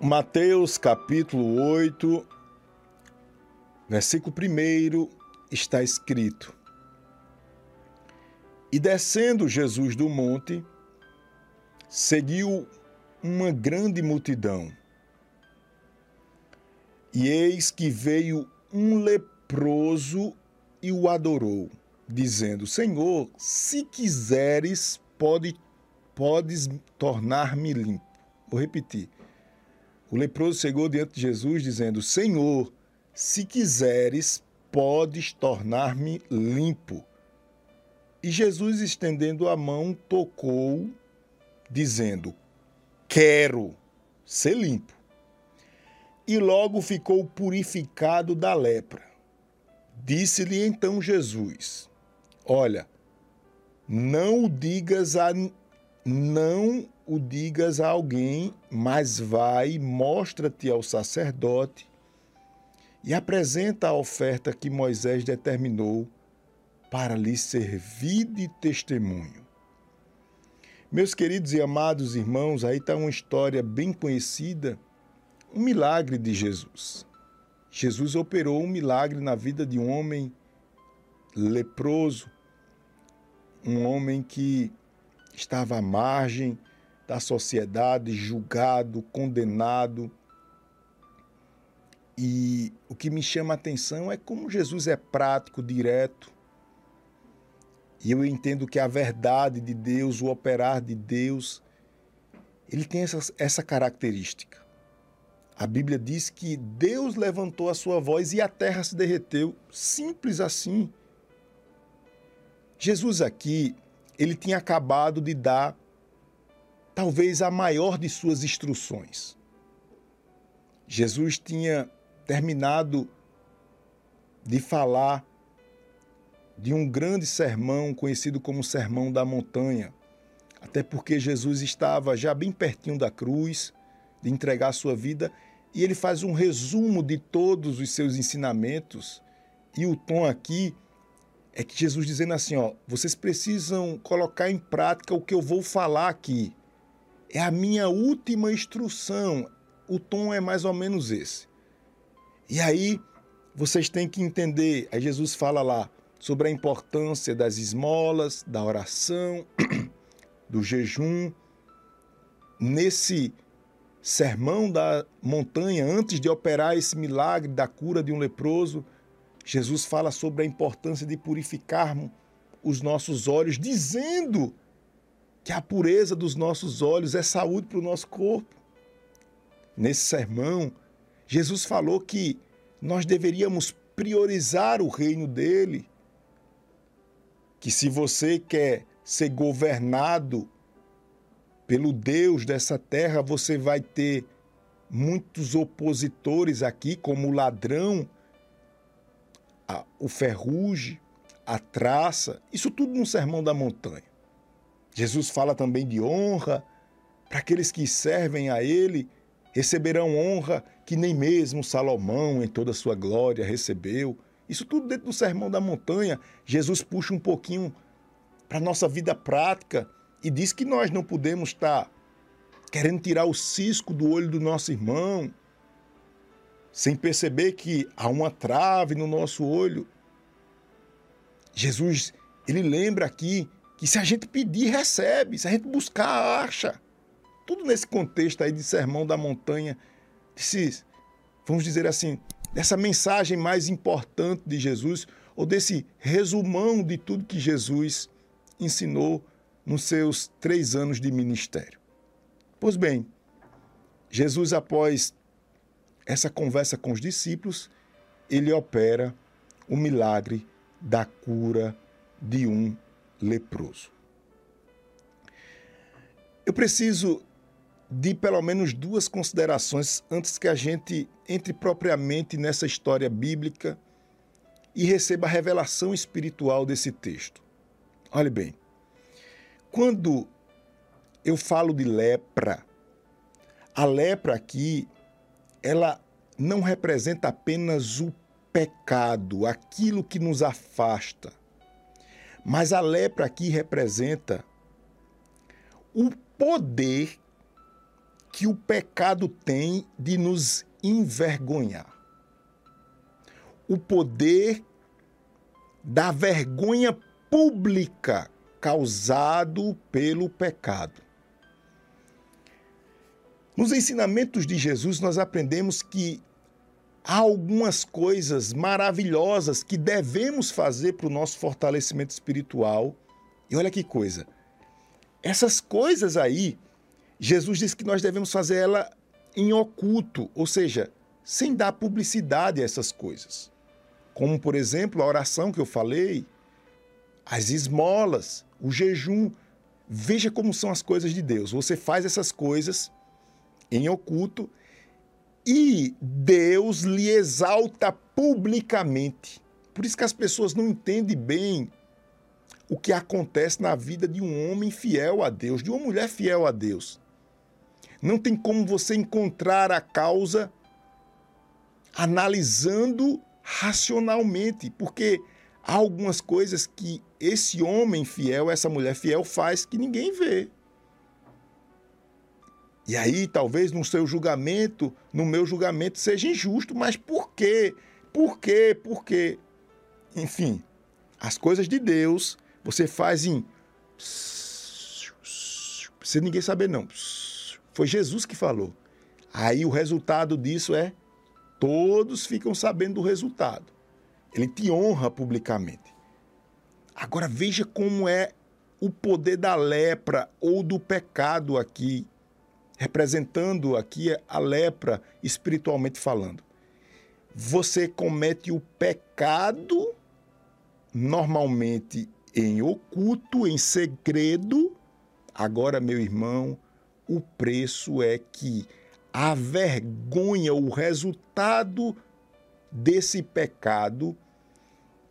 Mateus capítulo 8, versículo 1 está escrito: E descendo Jesus do monte, seguiu uma grande multidão. E eis que veio um leproso e o adorou, dizendo: Senhor, se quiseres, pode, podes tornar-me limpo. Vou repetir. O leproso chegou diante de Jesus dizendo: Senhor, se quiseres, podes tornar-me limpo. E Jesus, estendendo a mão, tocou, dizendo: Quero ser limpo. E logo ficou purificado da lepra. Disse-lhe então Jesus: Olha, não digas a não o digas a alguém, mas vai, mostra-te ao sacerdote e apresenta a oferta que Moisés determinou para lhe servir de testemunho. Meus queridos e amados irmãos, aí está uma história bem conhecida, um milagre de Jesus. Jesus operou um milagre na vida de um homem leproso, um homem que estava à margem da sociedade, julgado, condenado. E o que me chama a atenção é como Jesus é prático, direto. E eu entendo que a verdade de Deus, o operar de Deus, ele tem essa, essa característica. A Bíblia diz que Deus levantou a sua voz e a terra se derreteu. Simples assim. Jesus aqui, ele tinha acabado de dar talvez a maior de suas instruções. Jesus tinha terminado de falar de um grande sermão conhecido como Sermão da Montanha, até porque Jesus estava já bem pertinho da cruz, de entregar a sua vida, e ele faz um resumo de todos os seus ensinamentos. E o tom aqui é que Jesus dizendo assim, ó, vocês precisam colocar em prática o que eu vou falar aqui. É a minha última instrução. O tom é mais ou menos esse. E aí vocês têm que entender, aí Jesus fala lá sobre a importância das esmolas, da oração, do jejum. Nesse sermão da montanha, antes de operar esse milagre da cura de um leproso, Jesus fala sobre a importância de purificarmos os nossos olhos, dizendo que a pureza dos nossos olhos é saúde para o nosso corpo. Nesse sermão, Jesus falou que nós deveríamos priorizar o reino dele. Que se você quer ser governado pelo Deus dessa terra, você vai ter muitos opositores aqui, como o ladrão, a, o ferrugem, a traça, isso tudo no Sermão da Montanha. Jesus fala também de honra. Para aqueles que servem a Ele, receberão honra que nem mesmo Salomão, em toda a sua glória, recebeu. Isso tudo dentro do Sermão da Montanha. Jesus puxa um pouquinho para a nossa vida prática e diz que nós não podemos estar querendo tirar o cisco do olho do nosso irmão, sem perceber que há uma trave no nosso olho. Jesus, ele lembra aqui que se a gente pedir, recebe, se a gente buscar, acha. Tudo nesse contexto aí de sermão da montanha, desse, vamos dizer assim, dessa mensagem mais importante de Jesus, ou desse resumão de tudo que Jesus ensinou nos seus três anos de ministério. Pois bem, Jesus, após essa conversa com os discípulos, ele opera o milagre da cura de um leproso. Eu preciso de pelo menos duas considerações antes que a gente entre propriamente nessa história bíblica e receba a revelação espiritual desse texto. Olhe bem, quando eu falo de lepra, a lepra aqui, ela não representa apenas o pecado, aquilo que nos afasta mas a lepra aqui representa o poder que o pecado tem de nos envergonhar. O poder da vergonha pública causado pelo pecado. Nos ensinamentos de Jesus, nós aprendemos que há algumas coisas maravilhosas que devemos fazer para o nosso fortalecimento espiritual. E olha que coisa. Essas coisas aí, Jesus disse que nós devemos fazer ela em oculto, ou seja, sem dar publicidade a essas coisas. Como, por exemplo, a oração que eu falei, as esmolas, o jejum. Veja como são as coisas de Deus. Você faz essas coisas em oculto e Deus lhe exalta publicamente. Por isso que as pessoas não entendem bem o que acontece na vida de um homem fiel a Deus, de uma mulher fiel a Deus. Não tem como você encontrar a causa analisando racionalmente, porque há algumas coisas que esse homem fiel, essa mulher fiel faz que ninguém vê. E aí, talvez no seu julgamento, no meu julgamento, seja injusto, mas por quê? Por quê? Por quê? Enfim, as coisas de Deus você faz em. Sem ninguém saber, não. Foi Jesus que falou. Aí o resultado disso é: todos ficam sabendo do resultado. Ele te honra publicamente. Agora veja como é o poder da lepra ou do pecado aqui representando aqui a lepra espiritualmente falando. Você comete o pecado normalmente em oculto, em segredo. Agora, meu irmão, o preço é que a vergonha, o resultado desse pecado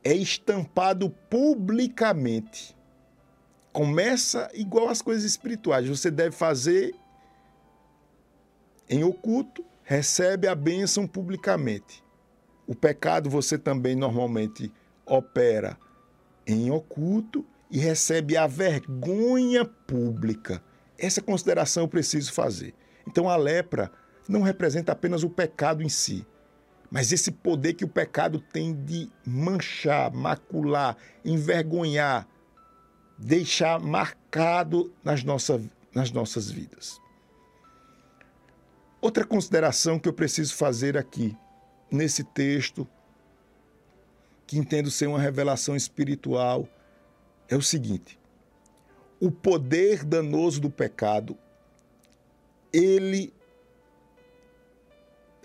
é estampado publicamente. Começa igual as coisas espirituais. Você deve fazer em oculto, recebe a bênção publicamente. O pecado você também normalmente opera em oculto e recebe a vergonha pública. Essa consideração eu preciso fazer. Então a lepra não representa apenas o pecado em si, mas esse poder que o pecado tem de manchar, macular, envergonhar, deixar marcado nas, nossa, nas nossas vidas. Outra consideração que eu preciso fazer aqui, nesse texto, que entendo ser uma revelação espiritual, é o seguinte: o poder danoso do pecado, ele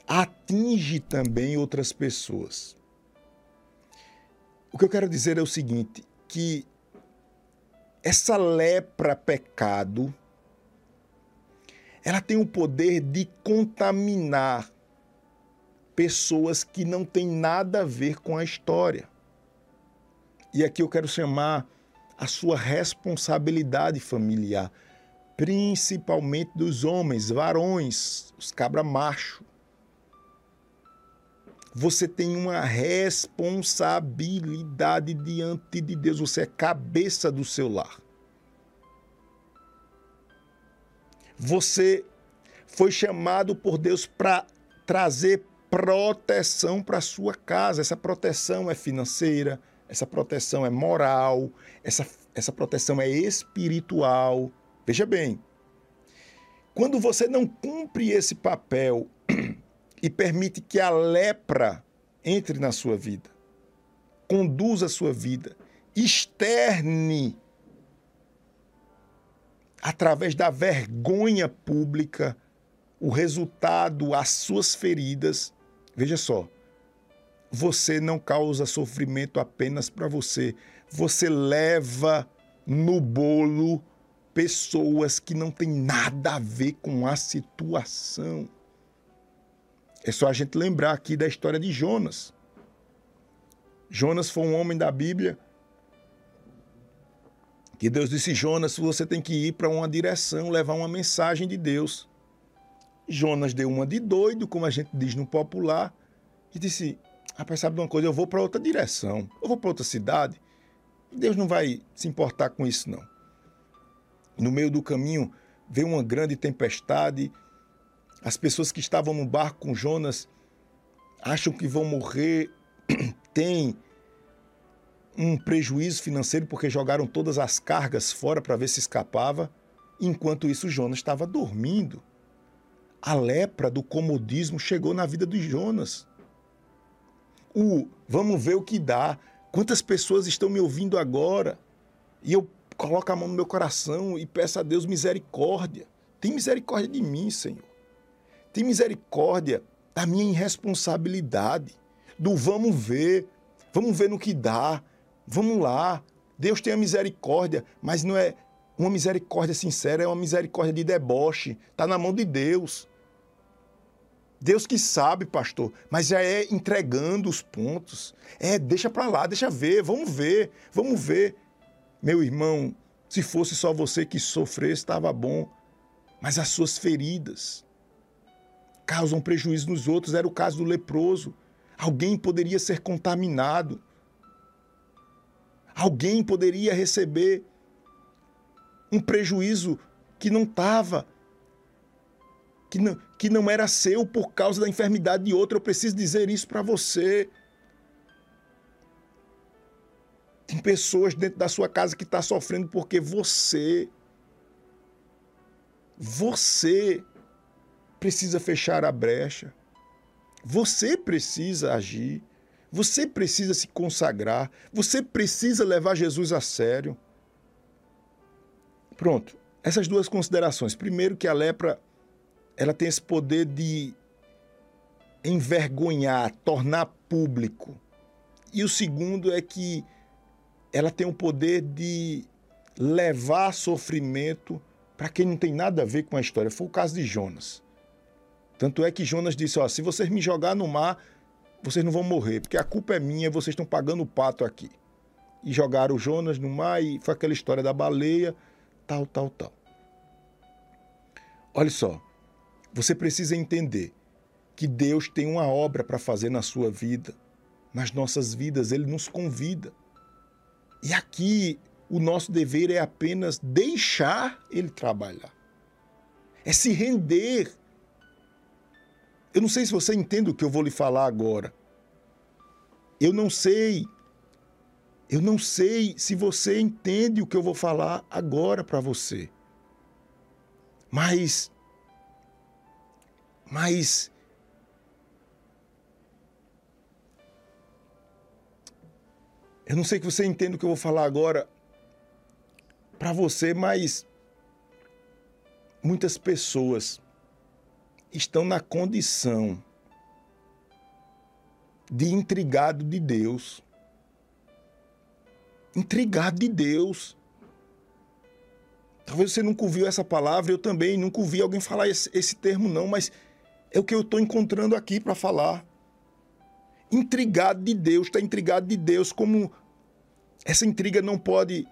atinge também outras pessoas. O que eu quero dizer é o seguinte, que essa lepra pecado, ela tem o poder de contaminar pessoas que não têm nada a ver com a história. E aqui eu quero chamar a sua responsabilidade familiar, principalmente dos homens, varões, os cabra macho. Você tem uma responsabilidade diante de Deus, você é cabeça do seu lar. Você foi chamado por Deus para trazer proteção para sua casa. Essa proteção é financeira, essa proteção é moral, essa, essa proteção é espiritual. Veja bem, quando você não cumpre esse papel e permite que a lepra entre na sua vida, conduza a sua vida, externe através da vergonha pública, o resultado, as suas feridas. Veja só, você não causa sofrimento apenas para você, você leva no bolo pessoas que não têm nada a ver com a situação. É só a gente lembrar aqui da história de Jonas. Jonas foi um homem da Bíblia que Deus disse: Jonas, você tem que ir para uma direção, levar uma mensagem de Deus. Jonas deu uma de doido, como a gente diz no popular, e disse: Rapaz, sabe de uma coisa? Eu vou para outra direção, eu vou para outra cidade. Deus não vai se importar com isso, não. No meio do caminho veio uma grande tempestade As pessoas que estavam no barco com Jonas acham que vão morrer, têm um prejuízo financeiro porque jogaram todas as cargas fora para ver se escapava. Enquanto isso, Jonas estava dormindo. A lepra do comodismo chegou na vida de Jonas. O vamos ver o que dá. Quantas pessoas estão me ouvindo agora? E eu coloco a mão no meu coração e peço a Deus misericórdia. Tem misericórdia de mim, Senhor. Tem misericórdia da minha irresponsabilidade, do vamos ver, vamos ver no que dá, vamos lá. Deus tem a misericórdia, mas não é uma misericórdia sincera, é uma misericórdia de deboche. Está na mão de Deus. Deus que sabe, pastor, mas já é entregando os pontos. É, deixa para lá, deixa ver, vamos ver, vamos ver. Meu irmão, se fosse só você que sofresse, estava bom. Mas as suas feridas causam prejuízo nos outros. Era o caso do leproso. Alguém poderia ser contaminado. Alguém poderia receber um prejuízo que não estava, que não, que não era seu por causa da enfermidade de outro. Eu preciso dizer isso para você. Tem pessoas dentro da sua casa que está sofrendo porque você, você precisa fechar a brecha. Você precisa agir. Você precisa se consagrar. Você precisa levar Jesus a sério. Pronto. Essas duas considerações. Primeiro, que a lepra ela tem esse poder de envergonhar, tornar público. E o segundo é que ela tem o poder de levar sofrimento para quem não tem nada a ver com a história. Foi o caso de Jonas. Tanto é que Jonas disse: ó, se vocês me jogar no mar, vocês não vão morrer, porque a culpa é minha, vocês estão pagando o pato aqui. E jogaram Jonas no mar e foi aquela história da baleia, tal, tal, tal. Olha só, você precisa entender que Deus tem uma obra para fazer na sua vida, nas nossas vidas, Ele nos convida. E aqui o nosso dever é apenas deixar Ele trabalhar, é se render. Eu não sei se você entende o que eu vou lhe falar agora. Eu não sei. Eu não sei se você entende o que eu vou falar agora para você. Mas mas eu não sei que você entenda o que eu vou falar agora para você, mas muitas pessoas estão na condição de intrigado de Deus. Intrigado de Deus. Talvez você nunca ouviu essa palavra, eu também nunca ouvi alguém falar esse, esse termo, não, mas é o que eu estou encontrando aqui para falar. Intrigado de Deus, está intrigado de Deus, como essa intriga não pode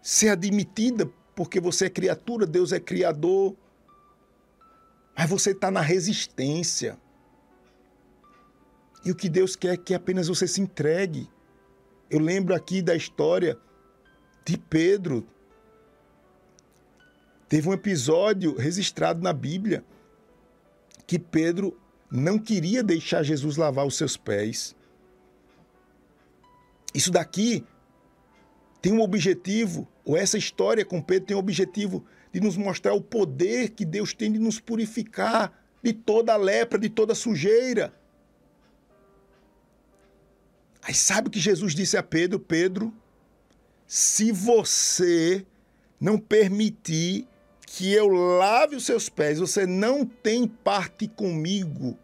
ser admitida porque você é criatura, Deus é criador. Mas você está na resistência. E o que Deus quer é que apenas você se entregue. Eu lembro aqui da história de Pedro. Teve um episódio registrado na Bíblia que Pedro não queria deixar Jesus lavar os seus pés. Isso daqui tem um objetivo, ou essa história com Pedro tem um objetivo de nos mostrar o poder que Deus tem de nos purificar de toda a lepra, de toda a sujeira. Aí sabe o que Jesus disse a Pedro? Pedro, se você não permitir que eu lave os seus pés, você não tem parte comigo.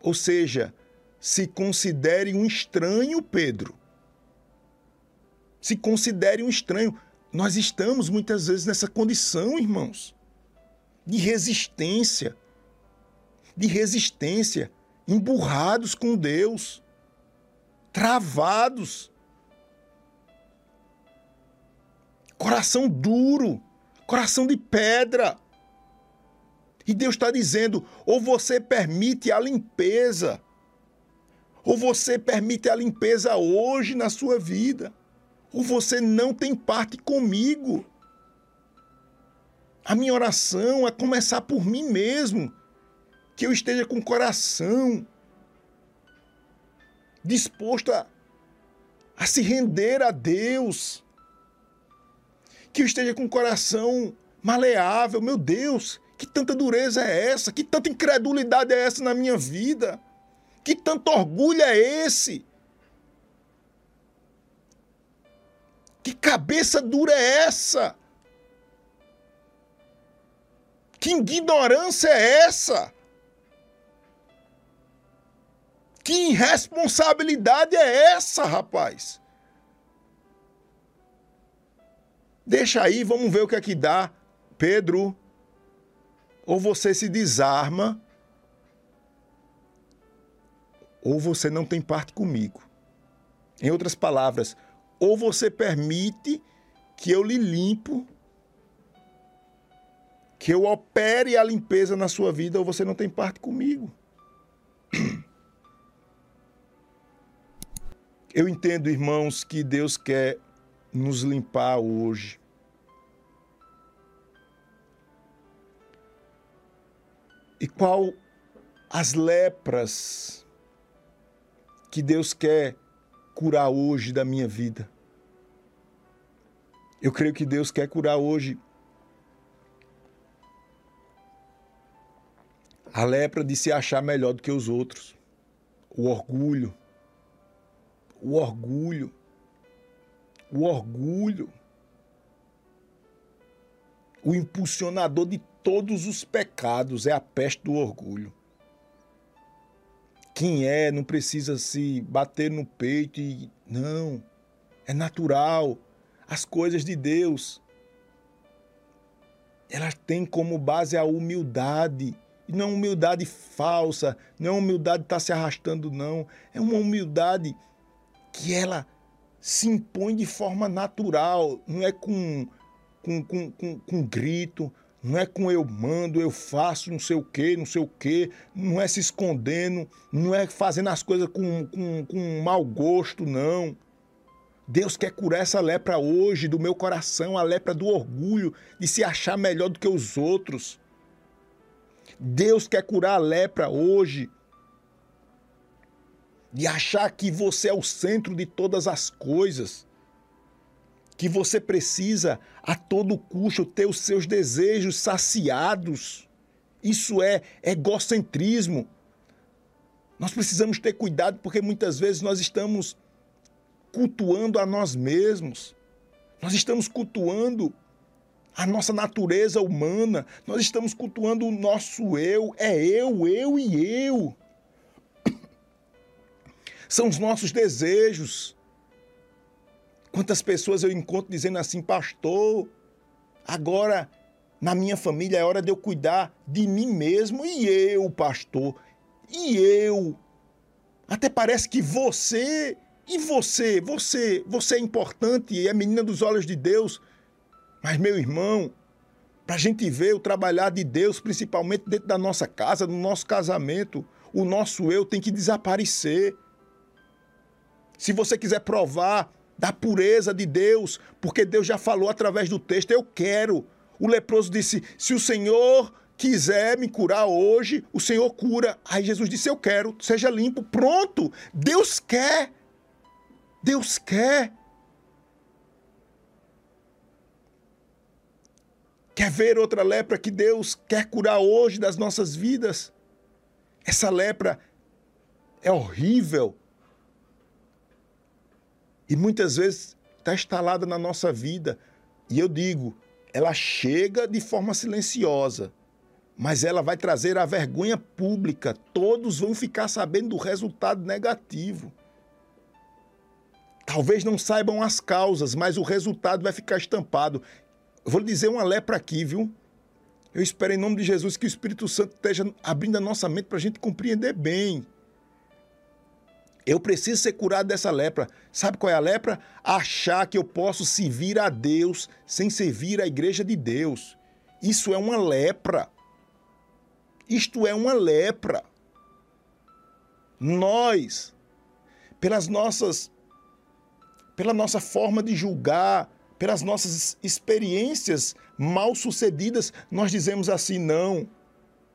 Ou seja, se considere um estranho, Pedro. Se considere um estranho. Nós estamos muitas vezes nessa condição, irmãos, de resistência. De resistência, emburrados com Deus, travados, coração duro coração de pedra. E Deus está dizendo: ou você permite a limpeza, ou você permite a limpeza hoje na sua vida, ou você não tem parte comigo. A minha oração é começar por mim mesmo. que eu esteja com o coração disposto a, a se render a Deus, que eu esteja com o coração maleável. Meu Deus, que tanta dureza é essa? Que tanta incredulidade é essa na minha vida? Que tanto orgulho é esse? Que cabeça dura é essa? Que ignorância é essa? Que irresponsabilidade é essa, rapaz? Deixa aí, vamos ver o que é que dá. Pedro, ou você se desarma, ou você não tem parte comigo. Em outras palavras, ou você permite que eu lhe limpo, que eu opere a limpeza na sua vida, ou você não tem parte comigo. Eu entendo, irmãos, que Deus quer nos limpar hoje. E qual as lepras que Deus quer curar hoje da minha vida? Eu creio que Deus quer curar hoje a lepra de se achar melhor do que os outros, o orgulho, o orgulho. O orgulho. O impulsionador de todos os pecados é a peste do orgulho. Quem é não precisa se bater no peito e. Não. É natural. As coisas de Deus. Elas têm como base a humildade. E não é humildade falsa, não é humildade estar tá se arrastando, não. É uma humildade que ela se impõe de forma natural, não é com, com, com, com, com grito, não é com eu mando, eu faço não sei o quê, não sei o quê, não é se escondendo, não é fazendo as coisas com, com, com mau gosto, não. Deus quer curar essa lepra hoje do meu coração, a lepra do orgulho, de se achar melhor do que os outros. Deus quer curar a lepra hoje de achar que você é o centro de todas as coisas, que você precisa a todo custo ter os seus desejos saciados. Isso é egocentrismo. Nós precisamos ter cuidado porque muitas vezes nós estamos cultuando a nós mesmos. Nós estamos cultuando a nossa natureza humana. Nós estamos cultuando o nosso eu. É eu, eu e eu são os nossos desejos. Quantas pessoas eu encontro dizendo assim, pastor, agora na minha família é hora de eu cuidar de mim mesmo e eu, pastor, e eu. Até parece que você e você, você, você é importante e é menina dos olhos de Deus. Mas, meu irmão, para a gente ver o trabalhar de Deus, principalmente dentro da nossa casa, no nosso casamento, o nosso eu tem que desaparecer. Se você quiser provar da pureza de Deus, porque Deus já falou através do texto, eu quero. O leproso disse: Se o Senhor quiser me curar hoje, o Senhor cura. Aí Jesus disse: Eu quero, seja limpo. Pronto! Deus quer. Deus quer. Quer ver outra lepra que Deus quer curar hoje das nossas vidas? Essa lepra é horrível e muitas vezes está instalada na nossa vida. E eu digo, ela chega de forma silenciosa, mas ela vai trazer a vergonha pública. Todos vão ficar sabendo do resultado negativo. Talvez não saibam as causas, mas o resultado vai ficar estampado. Eu vou lhe dizer uma lepra aqui, viu? Eu espero em nome de Jesus que o Espírito Santo esteja abrindo a nossa mente para a gente compreender bem. Eu preciso ser curado dessa lepra. Sabe qual é a lepra? Achar que eu posso servir a Deus sem servir a igreja de Deus. Isso é uma lepra. Isto é uma lepra. Nós, pelas nossas pela nossa forma de julgar, pelas nossas experiências mal sucedidas, nós dizemos assim: não,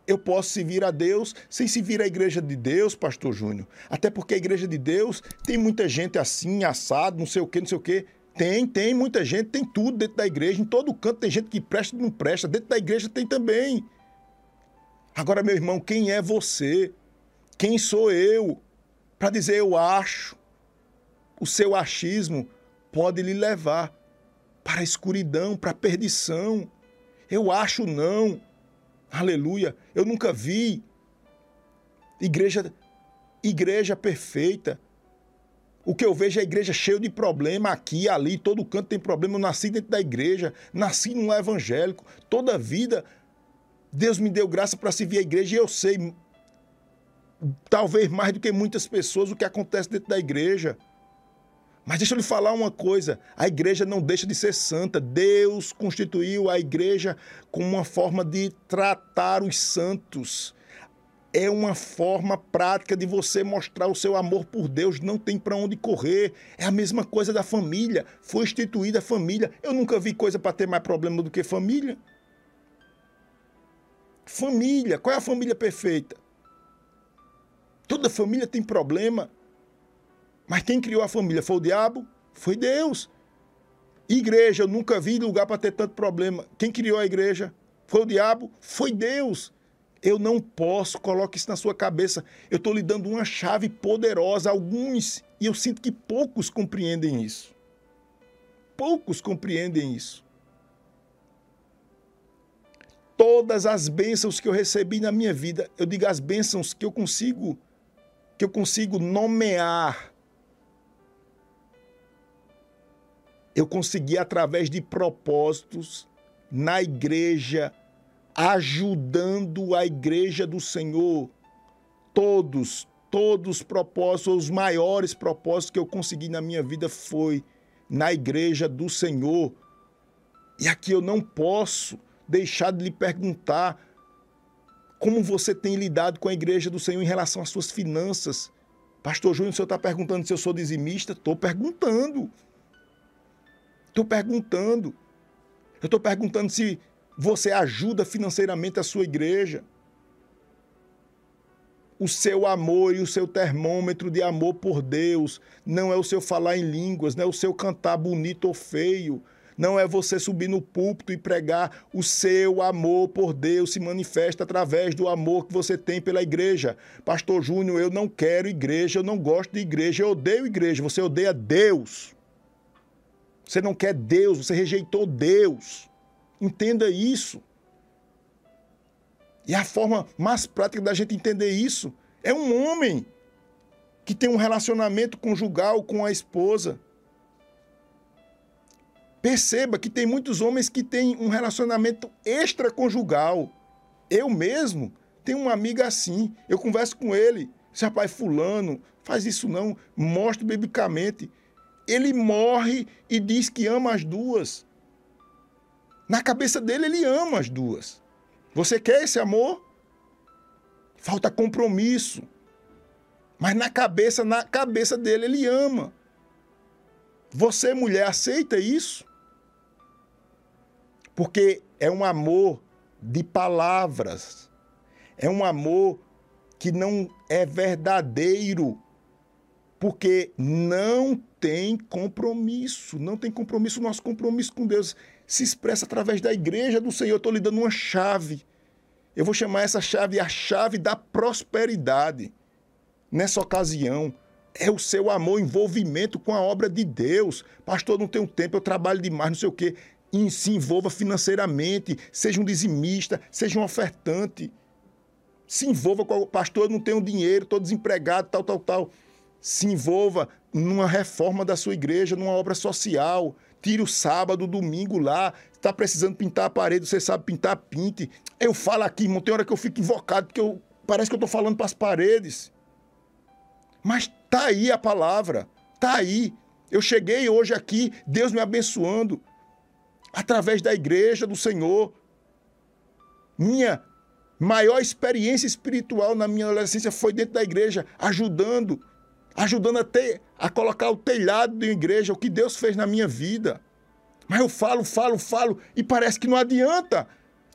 eu posso servir a Deus sem servir a igreja de Deus, pastor Júnior. Até porque a igreja de Deus tem muita gente assim, assado, não sei o quê, não sei o quê. Tem, tem muita gente, tem tudo dentro da igreja. Em todo canto tem gente que presta e não presta. Dentro da igreja tem também. Agora, meu irmão, quem é você? Quem sou eu? Para dizer eu acho. O seu achismo pode lhe levar para a escuridão, para a perdição. Eu acho não. Aleluia. Eu nunca vi igreja igreja perfeita. O que eu vejo é a igreja cheia de problema aqui, ali, todo canto tem problema. Eu nasci dentro da igreja, nasci num evangélico. Toda vida Deus me deu graça para servir a igreja e eu sei, talvez mais do que muitas pessoas, o que acontece dentro da igreja. Mas deixa eu lhe falar uma coisa: a igreja não deixa de ser santa. Deus constituiu a igreja como uma forma de tratar os santos. É uma forma prática de você mostrar o seu amor por Deus. Não tem para onde correr. É a mesma coisa da família. Foi instituída a família. Eu nunca vi coisa para ter mais problema do que família. Família. Qual é a família perfeita? Toda família tem problema. Mas quem criou a família foi o diabo? Foi Deus. Igreja, eu nunca vi lugar para ter tanto problema. Quem criou a igreja? Foi o diabo? Foi Deus. Eu não posso, coloque isso na sua cabeça. Eu estou lhe dando uma chave poderosa, alguns, e eu sinto que poucos compreendem isso. Poucos compreendem isso. Todas as bênçãos que eu recebi na minha vida, eu digo as bênçãos que eu consigo que eu consigo nomear eu consegui, através de propósitos na igreja, ajudando a igreja do Senhor. Todos, todos os propósitos, os maiores propósitos que eu consegui na minha vida foi na igreja do Senhor. E aqui eu não posso deixar de lhe perguntar como você tem lidado com a igreja do Senhor em relação às suas finanças. Pastor Júnior, o senhor está perguntando se eu sou dizimista? Estou perguntando. Estou perguntando. Eu estou perguntando se você ajuda financeiramente a sua igreja. O seu amor e o seu termômetro de amor por Deus não é o seu falar em línguas, não é o seu cantar bonito ou feio, não é você subir no púlpito e pregar. O seu amor por Deus se manifesta através do amor que você tem pela igreja. Pastor Júnior, eu não quero igreja, eu não gosto de igreja, eu odeio igreja. Você odeia Deus. Você não quer Deus, você rejeitou Deus. Entenda isso. E a forma mais prática da gente entender isso é um homem que tem um relacionamento conjugal com a esposa. Perceba que tem muitos homens que têm um relacionamento extraconjugal. Eu mesmo tenho uma amiga assim. Eu converso com ele. Esse rapaz fulano, faz isso não, mostro biblicamente ele morre e diz que ama as duas. Na cabeça dele, ele ama as duas. Você quer esse amor? Falta compromisso. Mas na cabeça, na cabeça dele, ele ama. Você, mulher, aceita isso? Porque é um amor de palavras. É um amor que não é verdadeiro. Porque não tem compromisso, não tem compromisso. Nosso compromisso com Deus se expressa através da igreja do Senhor. Eu estou lhe dando uma chave. Eu vou chamar essa chave a chave da prosperidade. Nessa ocasião, é o seu amor, envolvimento com a obra de Deus. Pastor, não tenho tempo, eu trabalho demais, não sei o quê. E se envolva financeiramente, seja um dizimista, seja um ofertante. Se envolva com o pastor, eu não tenho dinheiro, estou desempregado, tal, tal, tal se envolva numa reforma da sua igreja, numa obra social. Tire o sábado, o domingo lá. Está precisando pintar a parede, você sabe pintar, pinte. Eu falo aqui, irmão, tem hora que eu fico invocado, porque eu, parece que eu estou falando para as paredes. Mas tá aí a palavra, tá aí. Eu cheguei hoje aqui, Deus me abençoando, através da igreja do Senhor. Minha maior experiência espiritual na minha adolescência foi dentro da igreja, ajudando ajudando a, ter, a colocar o telhado da igreja, o que Deus fez na minha vida. Mas eu falo, falo, falo e parece que não adianta.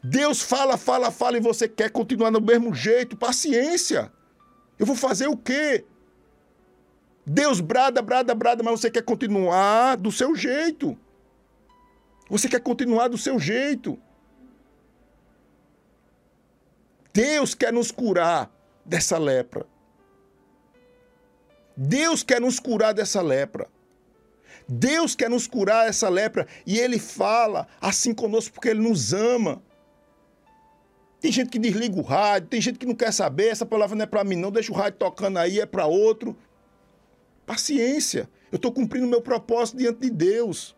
Deus fala, fala, fala e você quer continuar do mesmo jeito. Paciência. Eu vou fazer o quê? Deus brada, brada, brada, mas você quer continuar do seu jeito. Você quer continuar do seu jeito. Deus quer nos curar dessa lepra. Deus quer nos curar dessa lepra. Deus quer nos curar dessa lepra e Ele fala assim conosco porque Ele nos ama. Tem gente que desliga o rádio, tem gente que não quer saber, essa palavra não é para mim não, deixa o rádio tocando aí, é para outro. Paciência. Eu estou cumprindo o meu propósito diante de Deus.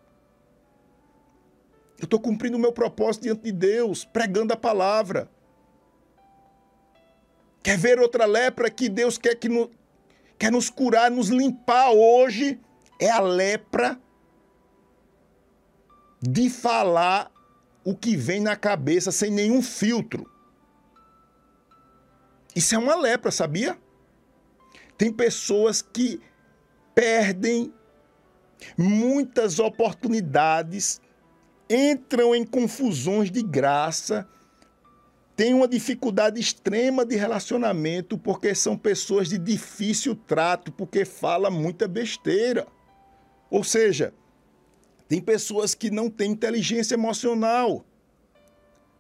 Eu estou cumprindo o meu propósito diante de Deus, pregando a palavra. Quer ver outra lepra que Deus quer, que no, quer nos curar, nos limpar hoje? É a lepra de falar o que vem na cabeça sem nenhum filtro. Isso é uma lepra, sabia? Tem pessoas que perdem muitas oportunidades, entram em confusões de graça, têm uma dificuldade extrema de relacionamento porque são pessoas de difícil trato, porque fala muita besteira. Ou seja, tem pessoas que não têm inteligência emocional,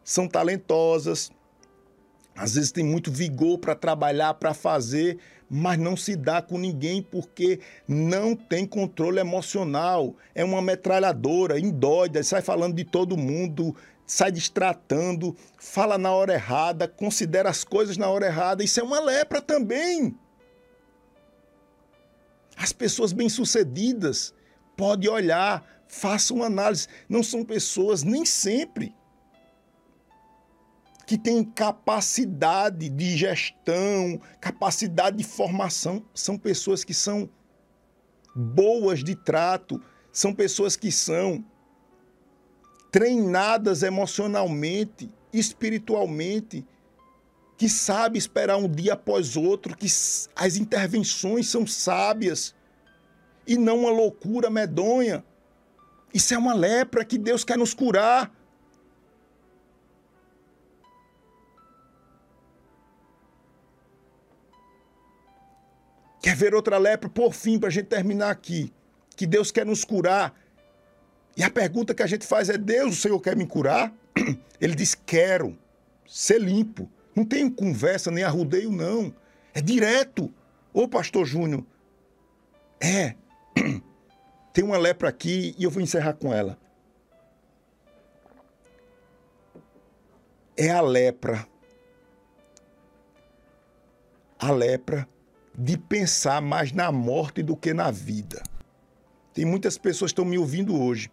são talentosas, às vezes tem muito vigor para trabalhar, para fazer, mas não se dá com ninguém porque não tem controle emocional. É uma metralhadora, indóida, sai falando de todo mundo, sai distratando, fala na hora errada, considera as coisas na hora errada. Isso é uma lepra também. As pessoas bem-sucedidas podem olhar, façam uma análise. Não são pessoas, nem sempre, que têm capacidade de gestão, capacidade de formação, são pessoas que são boas de trato, são pessoas que são treinadas emocionalmente, espiritualmente, que sabe esperar um dia após outro, que as intervenções são sábias e não uma loucura medonha. Isso é uma lepra que Deus quer nos curar. Quer ver outra lepra? Por fim, para a gente terminar aqui. Que Deus quer nos curar. E a pergunta que a gente faz é: Deus, o Senhor quer me curar? Ele diz: Quero ser limpo. Não tem conversa nem arrudeio, não. É direto. Ô, pastor Júnior, é. Tem uma lepra aqui e eu vou encerrar com ela. É a lepra. A lepra de pensar mais na morte do que na vida. Tem muitas pessoas que estão me ouvindo hoje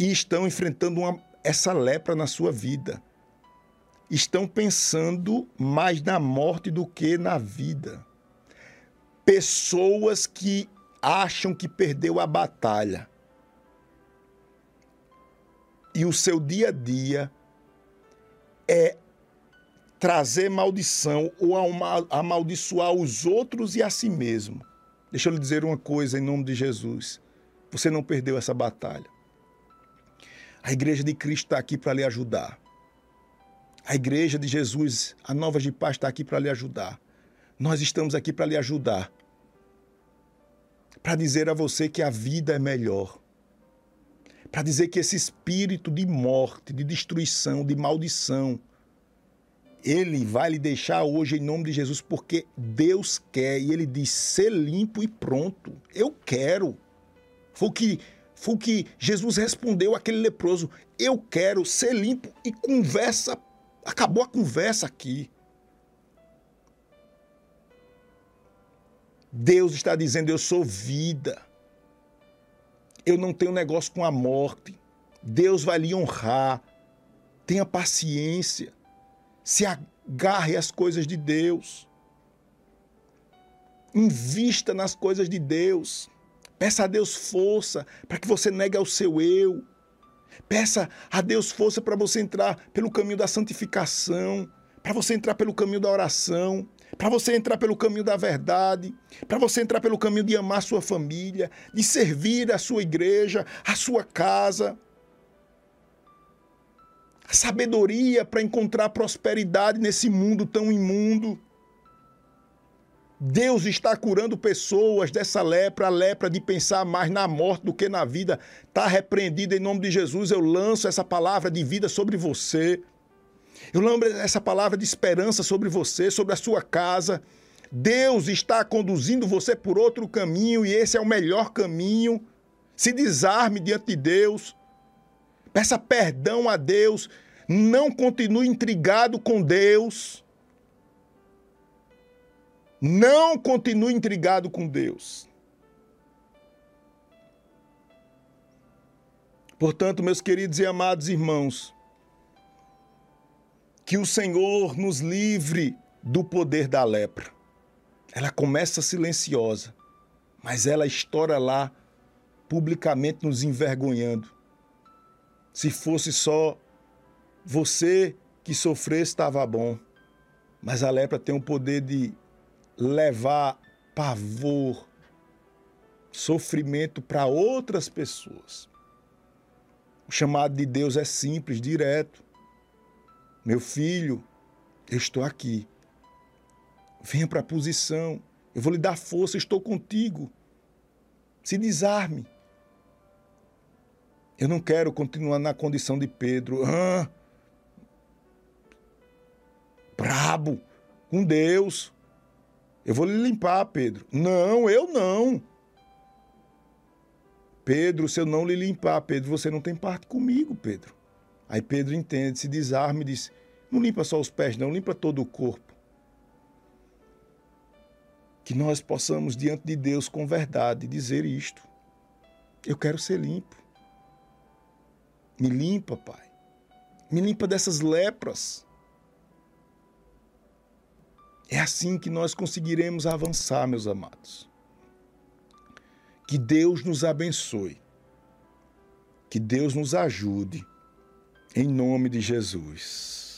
e estão enfrentando uma, essa lepra na sua vida. Estão pensando mais na morte do que na vida. Pessoas que acham que perdeu a batalha. E o seu dia a dia é trazer maldição ou amaldiçoar os outros e a si mesmo. Deixa eu lhe dizer uma coisa em nome de Jesus. Você não perdeu essa batalha. A igreja de Cristo está aqui para lhe ajudar. A igreja de Jesus, a Nova de Paz, está aqui para lhe ajudar. Nós estamos aqui para lhe ajudar. Para dizer a você que a vida é melhor. Para dizer que esse espírito de morte, de destruição, de maldição, ele vai lhe deixar hoje em nome de Jesus, porque Deus quer. E ele diz: ser limpo e pronto. Eu quero. Foi o que, foi o que Jesus respondeu àquele leproso: Eu quero ser limpo e conversa. Acabou a conversa aqui. Deus está dizendo: Eu sou vida. Eu não tenho negócio com a morte. Deus vai lhe honrar. Tenha paciência. Se agarre às coisas de Deus. Invista nas coisas de Deus. Peça a Deus força para que você negue ao seu eu. Peça a Deus força para você entrar pelo caminho da santificação, para você entrar pelo caminho da oração, para você entrar pelo caminho da verdade, para você entrar pelo caminho de amar sua família, de servir a sua igreja, a sua casa. a sabedoria para encontrar prosperidade nesse mundo tão imundo. Deus está curando pessoas dessa lepra, a lepra de pensar mais na morte do que na vida. Está repreendida em nome de Jesus. Eu lanço essa palavra de vida sobre você. Eu lembro essa palavra de esperança sobre você, sobre a sua casa. Deus está conduzindo você por outro caminho e esse é o melhor caminho. Se desarme diante de Deus. Peça perdão a Deus. Não continue intrigado com Deus. Não continue intrigado com Deus. Portanto, meus queridos e amados irmãos, que o Senhor nos livre do poder da lepra. Ela começa silenciosa, mas ela estoura lá, publicamente nos envergonhando. Se fosse só você que sofresse, estava bom. Mas a lepra tem o poder de levar pavor, sofrimento para outras pessoas. O chamado de Deus é simples, direto. Meu filho, eu estou aqui. Venha para a posição. Eu vou lhe dar força, estou contigo. Se desarme. Eu não quero continuar na condição de Pedro. Ah, brabo, com Deus. Eu vou lhe limpar, Pedro. Não, eu não. Pedro, se eu não lhe limpar, Pedro, você não tem parte comigo, Pedro. Aí Pedro entende, se desarma e diz: Não limpa só os pés, não, limpa todo o corpo. Que nós possamos, diante de Deus, com verdade, dizer isto. Eu quero ser limpo. Me limpa, Pai. Me limpa dessas lepras. É assim que nós conseguiremos avançar, meus amados. Que Deus nos abençoe. Que Deus nos ajude. Em nome de Jesus.